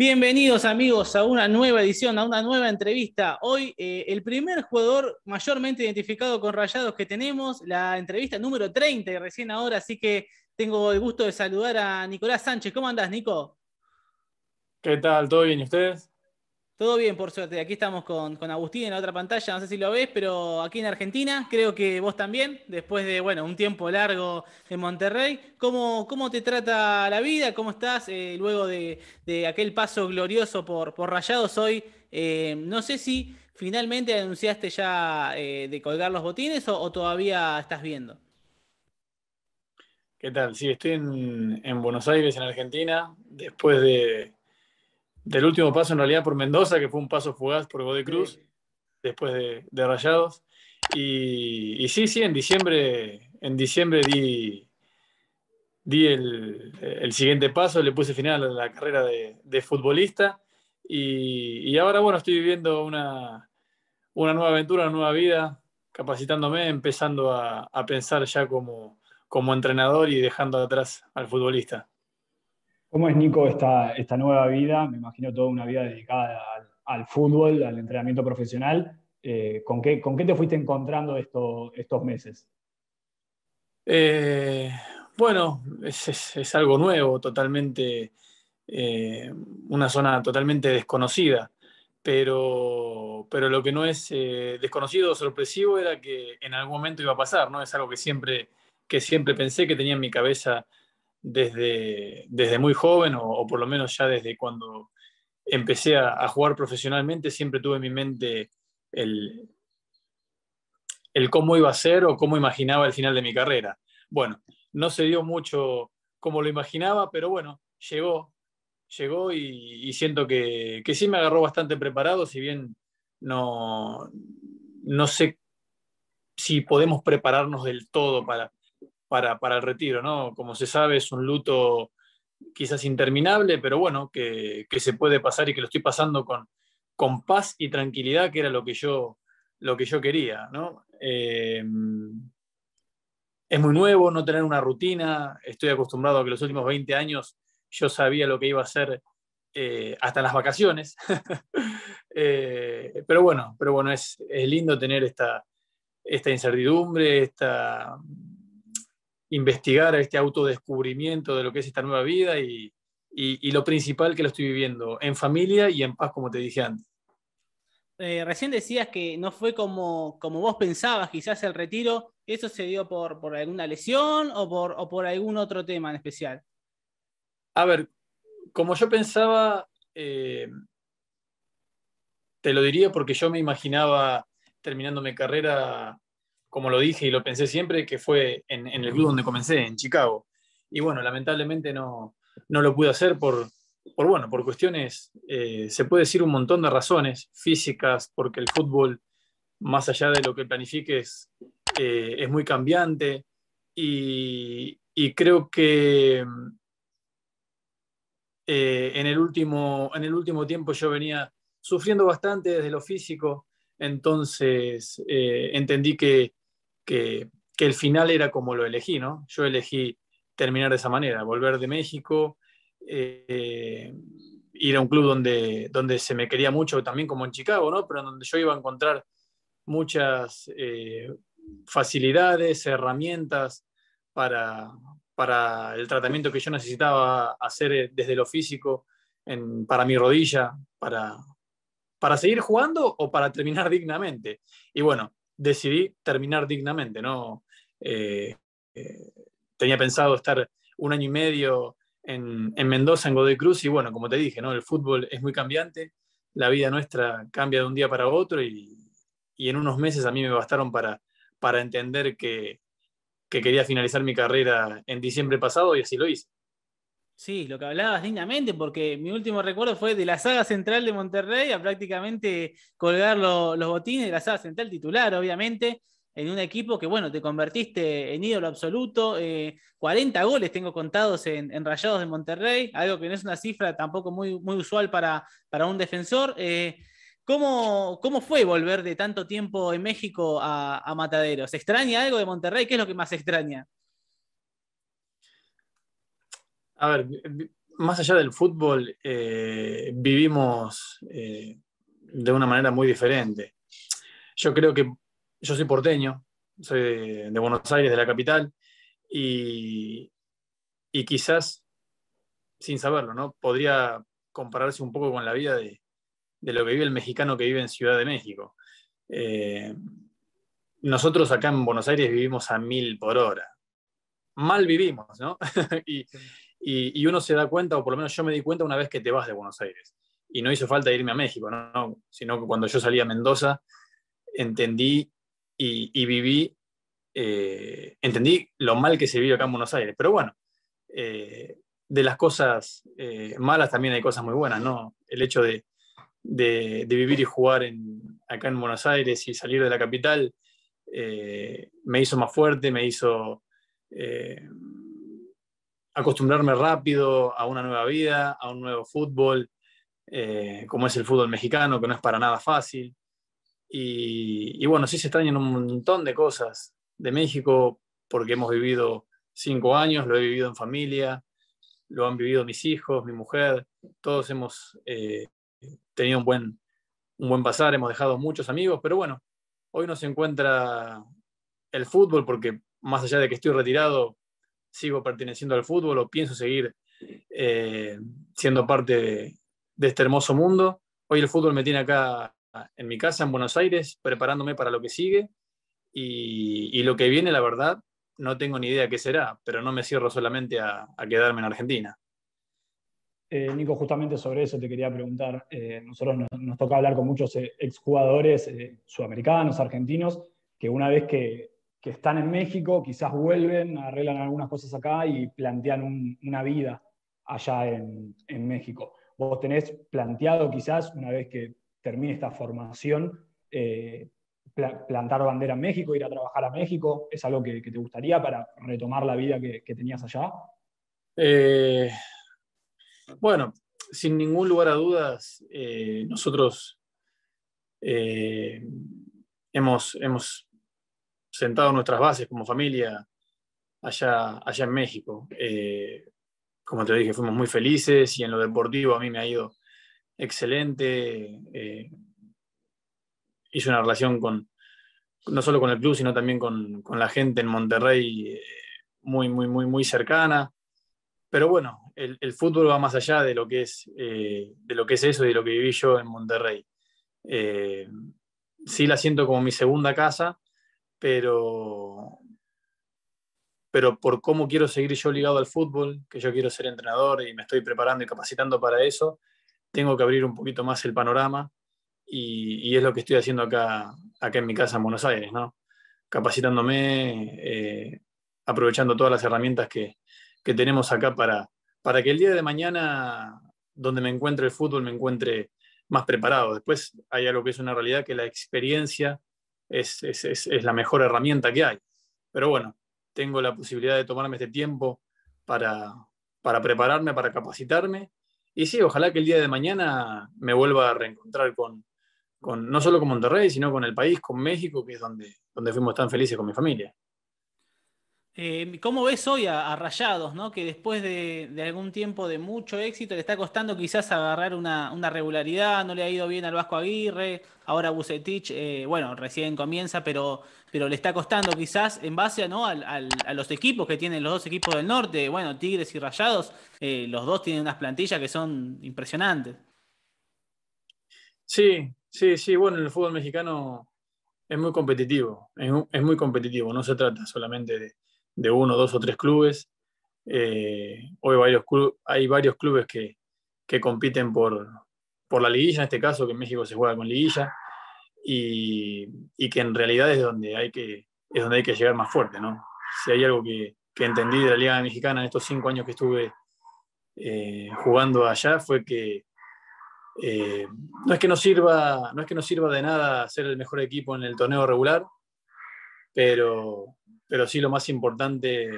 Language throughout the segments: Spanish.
Bienvenidos amigos a una nueva edición, a una nueva entrevista. Hoy eh, el primer jugador mayormente identificado con Rayados que tenemos, la entrevista número 30 y recién ahora, así que tengo el gusto de saludar a Nicolás Sánchez. ¿Cómo andás, Nico? ¿Qué tal? ¿Todo bien? ¿Y ustedes? Todo bien, por suerte. Aquí estamos con, Agustín en la otra pantalla, no sé si lo ves, pero aquí en Argentina, creo que vos también, después de bueno, un tiempo largo en Monterrey. ¿Cómo, cómo te trata la vida? ¿Cómo estás eh, luego de, aquel paso glorioso por, por Rayados hoy? Eh, no sé si finalmente anunciaste ya eh, de colgar los botines o, todavía estás viendo. ¿Qué tal? Sí, estoy en Buenos Aires, en Argentina, después de del último paso en realidad por Mendoza, que fue un paso fugaz por Godoy Cruz, después de, Rayados. Y, sí, sí, en diciembre, en diciembre di, di el, siguiente paso, le puse final a la carrera de, futbolista. Y, ahora, bueno, estoy viviendo una, una, nueva aventura, una nueva vida, capacitándome, empezando a, pensar ya como, como entrenador y dejando atrás al futbolista. ¿Cómo es, Nico, esta, esta nueva vida? Me imagino toda una vida dedicada al, fútbol, al entrenamiento profesional. Eh, ¿con, qué, ¿Con qué te fuiste encontrando estos meses? Eh, bueno, es, algo nuevo, totalmente, eh, una zona totalmente desconocida, pero, pero lo que no es desconocido o sorpresivo era que en algún momento iba a pasar, ¿no? Es algo que siempre, que siempre pensé que tenía en mi cabeza desde, desde muy joven o, por lo menos ya desde cuando empecé a, jugar profesionalmente, siempre tuve en mi mente el, el cómo iba a ser o cómo imaginaba el final de mi carrera. Bueno, no se dio mucho como lo imaginaba, pero bueno, llegó, llegó y, siento que, que, sí me agarró bastante preparado, si bien no, no sé si podemos prepararnos del todo para, para, el retiro, ¿no? Como se sabe, es un luto quizás interminable, pero bueno, que, se puede pasar y que lo estoy pasando con, con paz y tranquilidad, que era lo que yo, lo que yo quería, ¿no? Eh, es muy nuevo no tener una rutina, estoy acostumbrado a que los últimos 20 años yo sabía lo que iba a hacer eh, hasta las vacaciones, eh, pero bueno, pero bueno, es, es lindo tener esta, esta incertidumbre, esta, investigar este autodescubrimiento de lo que es esta nueva vida y, lo principal que lo estoy viviendo en familia y en paz, como te dije antes. Eh, recién decías que no fue como, como vos pensabas, quizás el retiro, ¿eso se dio por, por alguna lesión o por, o por algún otro tema en especial? A ver, como yo pensaba, eh, te lo diría porque yo me imaginaba terminando mi carrera como lo dije y lo pensé siempre, que fue en, el club donde comencé, en Chicago. Y bueno, lamentablemente no, no lo pude hacer por, por, bueno, por cuestiones, eh, se puede decir un montón de razones físicas, porque el fútbol, más allá de lo que planifiques, eh, es muy cambiante. Y, creo que eh, en, el último, en el último tiempo yo venía sufriendo bastante desde lo físico, entonces entendí que que, el final era como lo elegí, ¿no? Yo elegí terminar de esa manera, volver de México, eh, ir a un club donde, donde se me quería mucho, también como en Chicago, ¿no? Pero donde yo iba a encontrar muchas eh, facilidades, herramientas para, para el tratamiento que yo necesitaba hacer desde lo físico para mi rodilla, para, para seguir jugando o para terminar dignamente. Y bueno, decidí terminar dignamente, ¿no? Eh, eh, tenía pensado estar un año y medio en, Mendoza, en Godoy Cruz, y bueno, como te dije, ¿no? El fútbol es muy cambiante, la vida nuestra cambia de un día para otro y, en unos meses a mí me bastaron para, para entender que, que quería finalizar mi carrera en diciembre pasado y así lo hice. Sí, lo que hablabas dignamente, porque mi último recuerdo fue de la saga central de Monterrey a prácticamente colgar los botines de la saga central titular, obviamente, en un equipo que, bueno, te convertiste en ídolo absoluto. 40 eh, goles tengo contados en, Rayados de Monterrey, algo que no es una cifra tampoco muy, muy usual para, para un defensor. Eh, ¿cómo, ¿cómo, fue volver de tanto tiempo en México a, a Mataderos? ¿Se extraña algo de Monterrey? ¿Qué es lo que más extraña? A ver, más allá del fútbol, eh, vivimos eh, de una manera muy diferente. Yo creo que yo soy porteño, soy de, Buenos Aires, de la capital, y, quizás, sin saberlo, ¿no? podría compararse un poco con la vida de, lo que vive el mexicano que vive en Ciudad de México. Eh, nosotros acá en Buenos Aires vivimos a mil por hora. Mal vivimos, ¿no? y, y, uno se da cuenta, o por lo menos yo me di cuenta una vez que te vas de Buenos Aires. Y no hizo falta irme a México, ¿no? sino que cuando yo salí a Mendoza, entendí y, viví, eh, entendí lo mal que se vive acá en Buenos Aires. Pero bueno, eh, de las cosas eh, malas también hay cosas muy buenas, ¿no? El hecho de, de, vivir y jugar en, acá en Buenos Aires y salir de la capital me hizo más fuerte, me hizo acostumbrarme rápido a una nueva vida, a un nuevo fútbol, eh, como es el fútbol mexicano, que no es para nada fácil. Y, bueno, sí se extrañan un montón de cosas de México, porque hemos vivido cinco años, lo he vivido en familia, lo han vivido mis hijos, mi mujer, todos hemos eh, tenido un buen, un buen pasar, hemos dejado muchos amigos, pero bueno, hoy nos encuentra el fútbol, porque más allá de que estoy retirado, sigo perteneciendo al fútbol o pienso seguir eh, siendo parte de, este hermoso mundo. Hoy el fútbol me tiene acá en mi casa, en Buenos Aires, preparándome para lo que sigue y, lo que viene, la verdad, no tengo ni idea qué será, pero no me cierro solamente a, quedarme en Argentina. Eh, Nico, justamente sobre eso te quería preguntar. Eh, nosotros nos, toca hablar con muchos exjugadores sudamericanos, argentinos, que una vez que, que están en México, quizás vuelven, arreglan algunas cosas acá y plantean una vida allá en, México. ¿Vos tenés planteado quizás, una vez que termine esta formación, eh, plantar bandera en México, ir a trabajar a México? ¿Es algo que, te gustaría para retomar la vida que, tenías allá? Eh, bueno, sin ningún lugar a dudas, eh, nosotros hemos, hemos sentado nuestras bases como familia allá, allá en México. Eh, como te dije, fuimos muy felices y en lo deportivo a mí me ha ido excelente. Eh, hice una relación con, no solo con el club, sino también con, la gente en Monterrey eh, muy, muy, muy, muy cercana. Pero bueno, el, fútbol va más allá de lo, que es, de lo que es eso y de lo que viví yo en Monterrey. sí la siento como mi segunda casa, pero, pero por cómo quiero seguir yo ligado al fútbol, que yo quiero ser entrenador y me estoy preparando y capacitando para eso, tengo que abrir un poquito más el panorama y, es lo que estoy haciendo acá, acá en mi casa en Buenos Aires, ¿no? capacitándome, eh, aprovechando todas las herramientas que, que, tenemos acá para, para que el día de mañana, donde me encuentre el fútbol, me encuentre más preparado. Después hay algo que es una realidad, que la experiencia es, es, es, la mejor herramienta que hay. Pero bueno, tengo la posibilidad de tomarme este tiempo para, para prepararme, para capacitarme. Y sí, ojalá que el día de mañana me vuelva a reencontrar con, con, no solo con Monterrey, sino con el país, con México, que es donde, donde fuimos tan felices con mi familia. Eh, ¿Cómo ves hoy a, Rayados, ¿no? que después de, algún tiempo de mucho éxito le está costando quizás agarrar una, regularidad, no le ha ido bien al Vasco Aguirre, ahora Bucetich, eh, bueno, recién comienza, pero, pero le está costando quizás en base a, los equipos que tienen los dos equipos del norte, bueno, Tigres y Rayados, eh, los dos tienen unas plantillas que son impresionantes. Sí, sí, sí, bueno, en el fútbol mexicano es muy competitivo, es muy competitivo, no se trata solamente de de uno, dos o tres clubes. Eh, hoy varios hay varios clubes que, compiten por, la liguilla, en este caso que en México se juega con liguilla, y, que en realidad es donde hay que, es donde hay que llegar más fuerte. ¿no? Si hay algo que, entendí de la Liga Mexicana en estos cinco años que estuve eh, jugando allá fue que eh, no, es que no, sirva, no es que nos sirva de nada ser el mejor equipo en el torneo regular, pero, pero sí lo más importante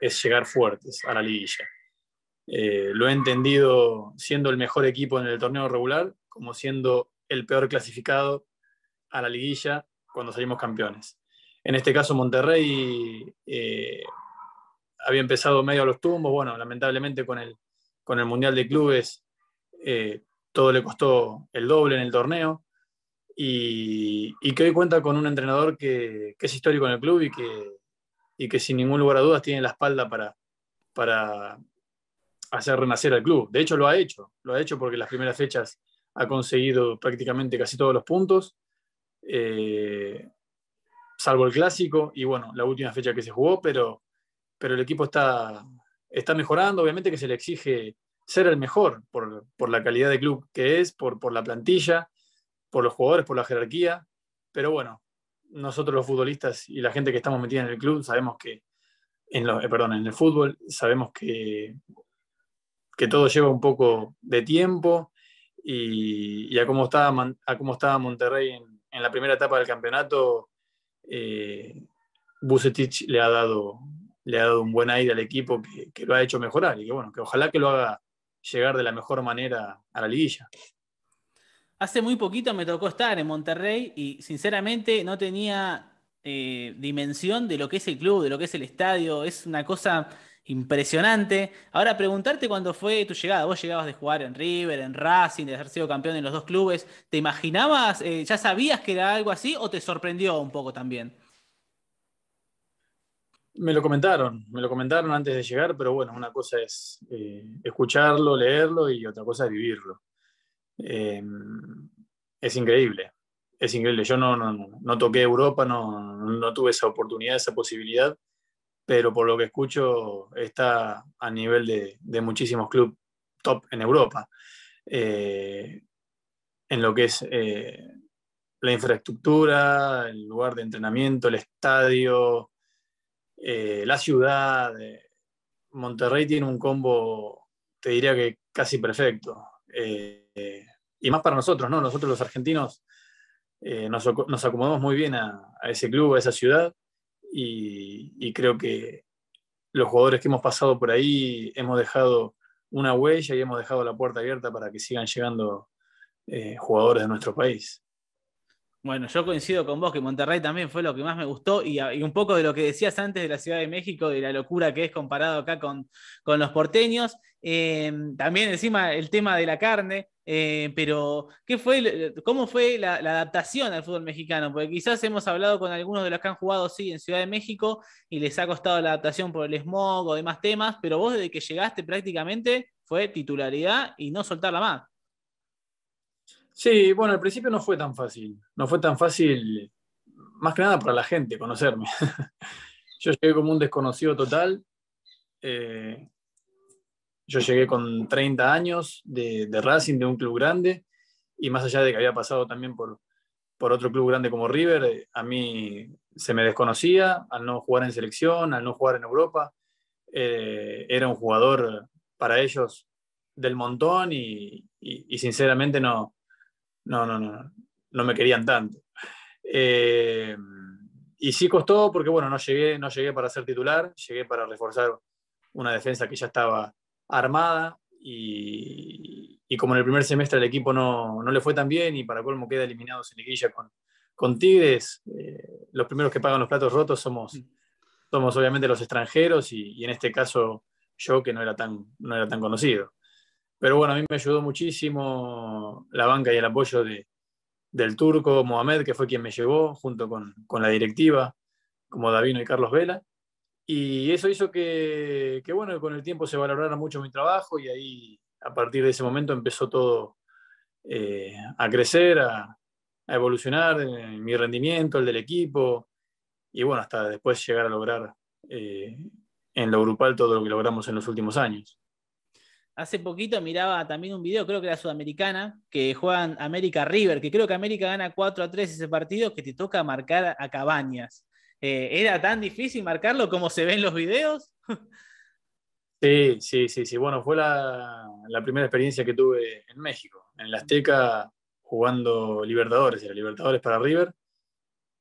es llegar fuertes a la liguilla. Eh, lo he entendido siendo el mejor equipo en el torneo regular, como siendo el peor clasificado a la liguilla cuando salimos campeones. En este caso, Monterrey eh, había empezado medio a los tumbos, bueno, lamentablemente con el, con el Mundial de Clubes eh, todo le costó el doble en el torneo y, que hoy cuenta con un entrenador que, es histórico en el club y que, y que sin ningún lugar a dudas tiene la espalda para, para hacer renacer al club. De hecho, lo ha hecho, lo ha hecho porque las primeras fechas ha conseguido prácticamente casi todos los puntos, eh, salvo el clásico y bueno, la última fecha que se jugó, pero, pero el equipo está, está mejorando, obviamente que se le exige ser el mejor por, por la calidad de club que es, por, por la plantilla, por los jugadores, por la jerarquía, pero bueno, nosotros los futbolistas y la gente que estamos metida en el club sabemos que, en lo, eh, perdón, en el fútbol, sabemos que, que todo lleva un poco de tiempo y, a, cómo estaba, cómo Monterrey en, en la primera etapa del campeonato, eh, le ha dado le ha dado un buen aire al equipo que, que, lo ha hecho mejorar y que bueno, que ojalá que lo haga llegar de la mejor manera a la liguilla. Hace muy poquito me tocó estar en Monterrey y sinceramente no tenía eh, dimensión de lo que es el club, de lo que es el estadio. Es una cosa impresionante. Ahora, preguntarte cuándo fue tu llegada. Vos llegabas de jugar en River, en Racing, de haber sido campeón en los dos clubes. ¿Te imaginabas, eh, ya sabías que era algo así o te sorprendió un poco también? Me lo comentaron, me lo comentaron antes de llegar, pero bueno, una cosa es eh, escucharlo, leerlo y otra cosa es vivirlo. Eh, es increíble, es increíble. Yo no, no, no toqué Europa, no, no, tuve esa oportunidad, esa posibilidad, pero por lo que escucho está a nivel de, de muchísimos clubes top en Europa. Eh, en lo que es la infraestructura, el lugar de entrenamiento, el estadio, eh, la ciudad. Monterrey tiene un combo, te diría que casi perfecto. Eh, y más para nosotros, ¿no? Nosotros los argentinos eh, nos, acomodamos muy bien a, ese club, a esa ciudad, y, creo que los jugadores que hemos pasado por ahí hemos dejado una huella y hemos dejado la puerta abierta para que sigan llegando jugadores de nuestro país. Bueno, yo coincido con vos que Monterrey también fue lo que más me gustó y, un poco de lo que decías antes de la Ciudad de México, de la locura que es comparado acá con, con los porteños. Em, también encima el tema de la carne, eh, pero ¿qué fue, ¿cómo fue la, adaptación al fútbol mexicano? Porque quizás hemos hablado con algunos de los que han jugado, sí, en Ciudad de México y les ha costado la adaptación por el smog o demás temas, pero vos desde que llegaste prácticamente fue titularidad y no soltarla más. Sí, bueno, al principio no fue tan fácil. No fue tan fácil, más que nada para la gente, conocerme. yo llegué como un desconocido total. Eh, yo llegué con 30 años de, Racing, de un club grande, y más allá de que había pasado también por, por otro club grande como River, eh, a mí se me desconocía al no jugar en selección, al no jugar en Europa. Eh, era un jugador para ellos del montón y sinceramente no, no, no, no, no me querían tanto. Eh, y sí costó porque, bueno, no llegué, no llegué para ser titular, llegué para reforzar una defensa que ya estaba armada y, como en el primer semestre el equipo no, le fue tan bien y para colmo queda eliminado en liguilla con, con Tigres, eh, los primeros que pagan los platos rotos somos, somos obviamente los extranjeros y, y, en este caso yo que no era tan, no era tan conocido. Pero bueno, a mí me ayudó muchísimo la banca y el apoyo de, del turco Mohamed, que fue quien me llevó junto con, con la directiva, como Davino y Carlos Vela. Y eso hizo que, que, bueno, con el tiempo se valorara mucho mi trabajo y ahí, a partir de ese momento, empezó todo eh, a crecer, a, a evolucionar mi rendimiento, el del equipo, y bueno, hasta después llegar a lograr eh, en lo grupal todo lo que logramos en los últimos años. Hace poquito miraba también un video, creo que era sudamericana, que juegan América River, que creo que América gana 4 a 3 ese partido, que te toca marcar a Cabañas. Eh, ¿Era tan difícil marcarlo como se ve en los videos? Sí, sí, sí, sí. Bueno, fue la, primera experiencia que tuve en México, en la Azteca, jugando Libertadores, era Libertadores para River,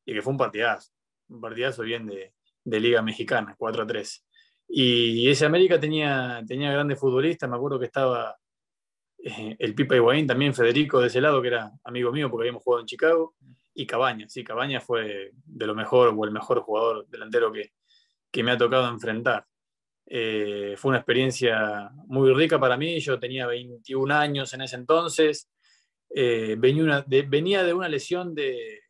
y que fue un partidazo, un partidazo bien de, de Liga Mexicana, 4 a 3. Y ese América tenía, tenía grandes futbolistas, me acuerdo que estaba eh, el Pipa Higuaín, también Federico de ese lado, que era amigo mío porque habíamos jugado en Chicago, y Cabañas, sí, Cabañas fue de lo mejor o el mejor jugador delantero que, que me ha tocado enfrentar. Eh, fue una experiencia muy rica para mí. Yo tenía 21 años en ese entonces. Eh, venía, de, venía, de, una lesión de,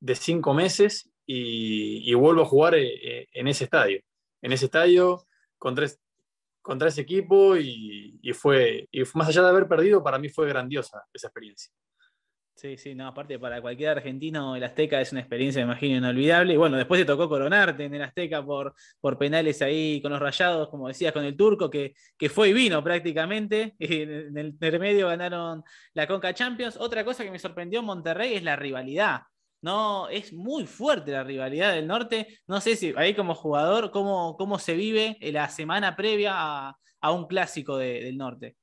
de cinco meses y, vuelvo a jugar en ese estadio. En ese estadio contra, ese equipo y, fue, y más allá de haber perdido, para mí fue grandiosa esa experiencia. Sí, sí, no, aparte para cualquier argentino el Azteca es una experiencia, me imagino, inolvidable. Y bueno, después te tocó coronarte en el Azteca por, por penales ahí con los rayados, como decías, con el turco, que, que fue y vino prácticamente. En el intermedio ganaron la Conca Champions. Otra cosa que me sorprendió en Monterrey es la rivalidad. No, es muy fuerte la rivalidad del norte. No sé si ahí como jugador, cómo, cómo se vive la semana previa a, un clásico del norte.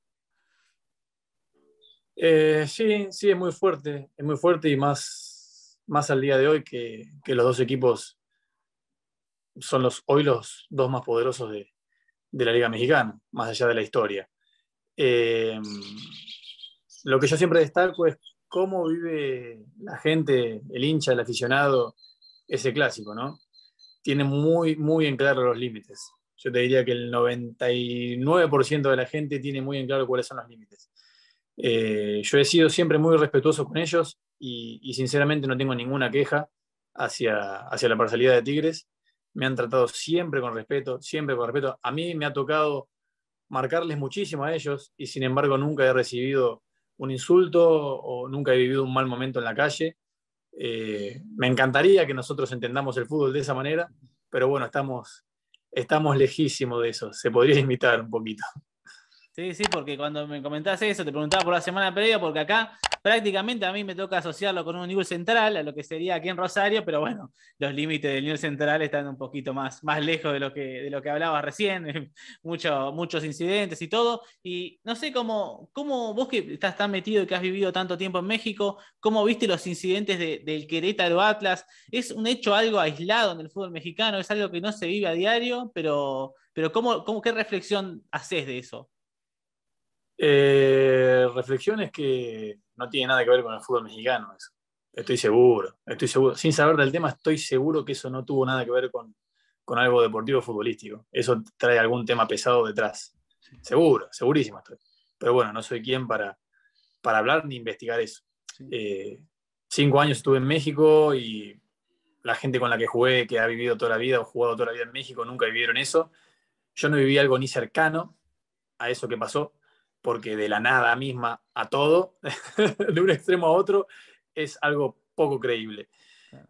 Eh, sí, sí, es muy fuerte, es muy fuerte y más, más al día de hoy que, los dos equipos son los, hoy los dos más poderosos de, la Liga Mexicana, más allá de la historia. Eh, lo que yo siempre destaco es cómo vive la gente, el hincha, el aficionado, ese clásico, ¿no? Tiene muy, muy en claro los límites. Yo te diría que el 99% de la gente tiene muy en claro cuáles son los límites. Eh, yo he sido siempre muy respetuoso con ellos y, sinceramente no tengo ninguna queja hacia, hacia la parcialidad de Tigres. Me han tratado siempre con respeto, siempre con respeto. A mí me ha tocado marcarles muchísimo a ellos y sin embargo nunca he recibido un insulto o nunca he vivido un mal momento en la calle. Eh, me encantaría que nosotros entendamos el fútbol de esa manera, pero bueno, estamos, estamos lejísimos de eso. Se podría imitar un poquito. Sí, sí, porque cuando me comentabas eso, te preguntaba por la semana previa, porque acá prácticamente a mí me toca asociarlo con un nivel central, a lo que sería aquí en Rosario, pero bueno, los límites del nivel central están un poquito más, más lejos de lo que, de lo que hablabas recién, Mucho, muchos incidentes y todo. Y no sé cómo, cómo vos que estás tan metido y que has vivido tanto tiempo en México, ¿cómo viste los incidentes del Querétaro Atlas? ¿Es un hecho algo aislado en el fútbol mexicano? ¿Es algo que no se vive a diario? Pero, pero ¿cómo, cómo, ¿qué reflexión haces de eso? Eh, reflexiones que no tienen nada que ver con el fútbol mexicano. Eso. Estoy seguro, estoy seguro. Sin saber del tema, estoy seguro que eso no tuvo nada que ver con, algo deportivo futbolístico. Eso trae algún tema pesado detrás. Seguro, segurísimo estoy. Pero bueno, no soy quien para, para hablar ni investigar eso. Eh, cinco años estuve en México y la gente con la que jugué, que ha vivido toda la vida o jugado toda la vida en México, nunca vivieron eso. Yo no viví algo ni cercano a eso que pasó porque de la nada misma a todo, de un extremo a otro, es algo poco creíble.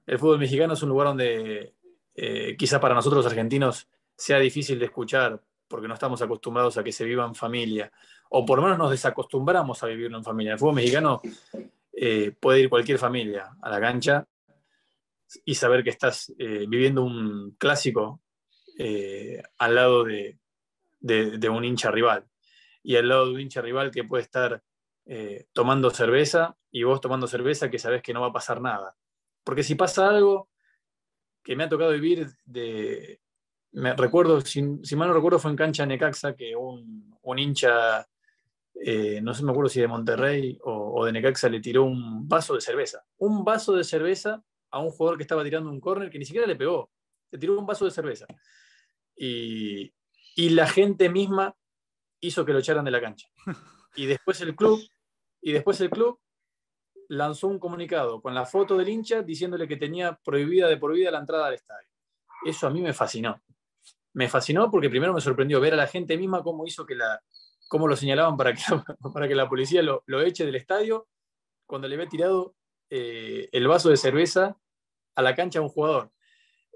El fútbol mexicano es un lugar donde eh, quizá para nosotros argentinos sea difícil de escuchar porque no estamos acostumbrados a que se viva en familia, o por lo menos nos desacostumbramos a vivirlo en familia. El fútbol mexicano eh, puede ir cualquier familia a la cancha y saber que estás eh, viviendo un clásico al lado de, un hincha rival y al lado de un hincha rival que puede estar eh, tomando cerveza y vos tomando cerveza que sabés que no va a pasar nada. Porque si pasa algo que me ha tocado vivir de... Me recuerdo, si, mal no recuerdo, fue en cancha Necaxa que un, hincha, eh, no sé, me acuerdo si de Monterrey o, de Necaxa, le tiró un vaso de cerveza. Un vaso de cerveza a un jugador que estaba tirando un córner que ni siquiera le pegó. Le tiró un vaso de cerveza. Y la gente misma hizo que lo echaran de la cancha. Y después el club, y después el club lanzó un comunicado con la foto del hincha diciéndole que tenía prohibida de por vida la entrada al estadio. Eso a mí me fascinó. Me fascinó porque primero me sorprendió ver a la gente misma cómo hizo que la, cómo lo señalaban para que, para que la policía lo, eche del estadio cuando le había tirado eh, el vaso de cerveza a la cancha a un jugador.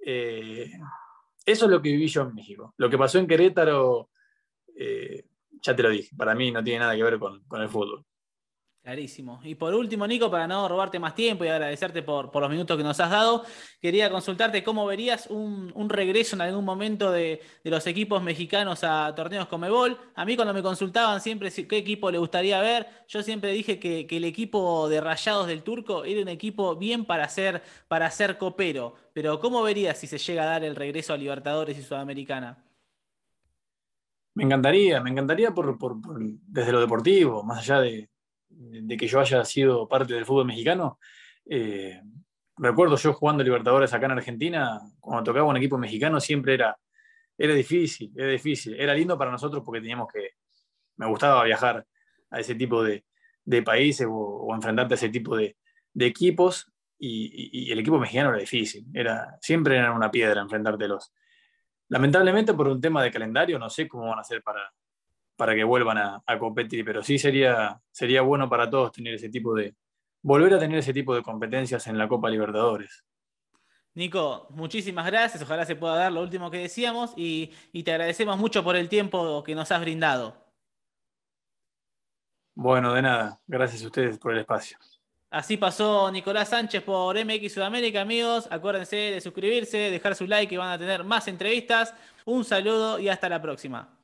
Eh, eso es lo que viví yo en México. Lo que pasó en Querétaro eh, ya te lo dije, para mí no tiene nada que ver con, el fútbol. Clarísimo. Y por último, Nico, para no robarte más tiempo y agradecerte por, los minutos que nos has dado, quería consultarte cómo verías un, regreso en algún momento de, los equipos mexicanos a torneos como Ebol. A mí cuando me consultaban siempre qué equipo le gustaría ver, yo siempre dije que, el equipo de Rayados del Turco era un equipo bien para ser, para ser copero. Pero ¿cómo verías si se llega a dar el regreso a Libertadores y Sudamericana? Me encantaría, me encantaría por, desde lo deportivo, más allá de, que yo haya sido parte del fútbol mexicano. Eh, recuerdo yo jugando Libertadores acá en Argentina, cuando tocaba un equipo mexicano, siempre era era difícil, era difícil. Era lindo para nosotros porque teníamos que, me gustaba viajar a ese tipo de, países o, enfrentarte a ese tipo de, equipos y, el equipo mexicano era difícil, era, siempre era una piedra enfrentártelos. Lamentablemente por un tema de calendario no sé cómo van a hacer para, para que vuelvan a, a, competir, pero sí sería, sería bueno para todos tener ese tipo de, volver a tener ese tipo de competencias en la Copa Libertadores. Nico, muchísimas gracias. Ojalá se pueda dar lo último que decíamos y, te agradecemos mucho por el tiempo que nos has brindado. Bueno, de nada. Gracias a ustedes por el espacio. Así pasó Nicolás Sánchez por MX Sudamérica, amigos. Acuérdense de suscribirse, dejar su like y van a tener más entrevistas. Un saludo y hasta la próxima.